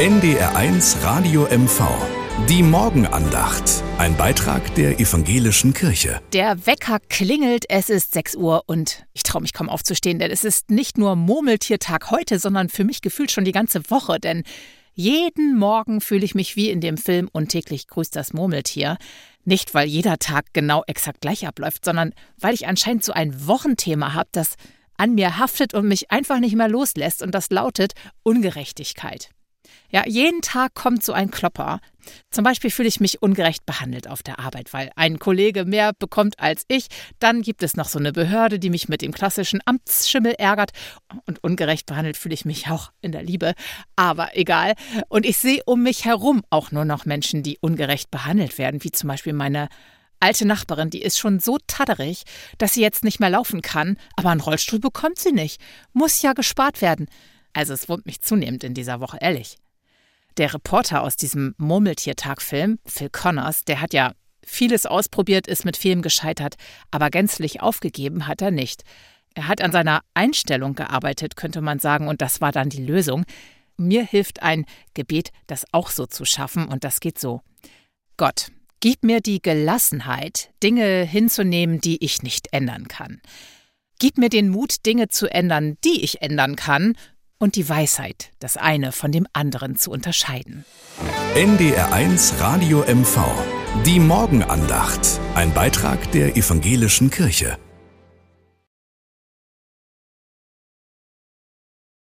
NDR1 Radio MV. Die Morgenandacht. Ein Beitrag der evangelischen Kirche. Der Wecker klingelt, es ist 6 Uhr und ich traue mich kaum aufzustehen, denn es ist nicht nur Murmeltiertag heute, sondern für mich gefühlt schon die ganze Woche, denn jeden Morgen fühle ich mich wie in dem Film und täglich grüßt das Murmeltier. Nicht, weil jeder Tag genau exakt gleich abläuft, sondern weil ich anscheinend so ein Wochenthema habe, das an mir haftet und mich einfach nicht mehr loslässt und das lautet Ungerechtigkeit. Ja, jeden Tag kommt so ein Klopper. Zum Beispiel fühle ich mich ungerecht behandelt auf der Arbeit, weil ein Kollege mehr bekommt als ich. Dann gibt es noch so eine Behörde, die mich mit dem klassischen Amtsschimmel ärgert. Und ungerecht behandelt fühle ich mich auch in der Liebe. Aber egal. Und ich sehe um mich herum auch nur noch Menschen, die ungerecht behandelt werden, wie zum Beispiel meine alte Nachbarin, die ist schon so tatterig, dass sie jetzt nicht mehr laufen kann, aber einen Rollstuhl bekommt sie nicht. Muss ja gespart werden. Also es wurmt mich zunehmend in dieser Woche, ehrlich. Der Reporter aus diesem Murmeltiertag-Film, Phil Connors, der hat ja vieles ausprobiert, ist mit vielem gescheitert, aber gänzlich aufgegeben hat er nicht. Er hat an seiner Einstellung gearbeitet, könnte man sagen, und das war dann die Lösung. Mir hilft ein Gebet, das auch so zu schaffen, und das geht so. Gott, gib mir die Gelassenheit, Dinge hinzunehmen, die ich nicht ändern kann. Gib mir den Mut, Dinge zu ändern, die ich ändern kann, und die Weisheit, das eine von dem anderen zu unterscheiden. NDR1 Radio MV. Die Morgenandacht. Ein Beitrag der evangelischen Kirche.